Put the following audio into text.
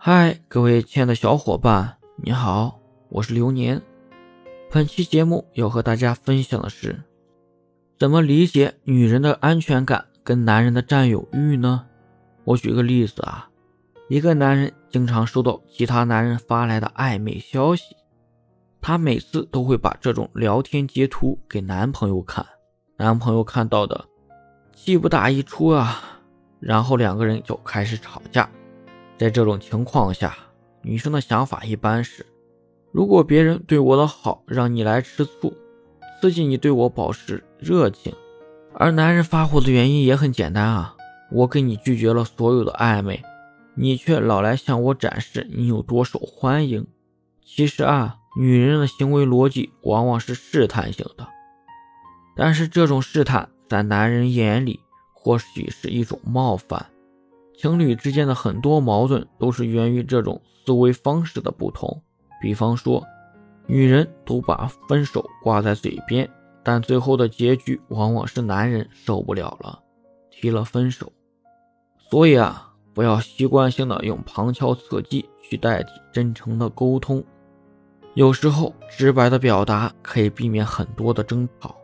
嗨，各位亲爱的小伙伴，你好，我是流年。本期节目要和大家分享的是，怎么理解女人的安全感跟男人的占有欲呢？我举个例子啊，一个男人经常收到其他男人发来的暧昧消息，他每次都会把这种聊天截图给男朋友看，男朋友看到的气不打一处啊，然后两个人就开始吵架。在这种情况下，女生的想法一般是：如果别人对我的好让你来吃醋，刺激你对我保持热情；而男人发火的原因也很简单啊，我给你拒绝了所有的暧昧，你却老来向我展示你有多受欢迎。其实啊，女人的行为逻辑往往是试探性的，但是这种试探在男人眼里或许是一种冒犯。情侣之间的很多矛盾都是源于这种思维方式的不同。比方说，女人都把分手挂在嘴边，但最后的结局往往是男人受不了了，提了分手。所以啊，不要习惯性的用旁敲侧击去代替真诚的沟通。有时候，直白的表达可以避免很多的争吵。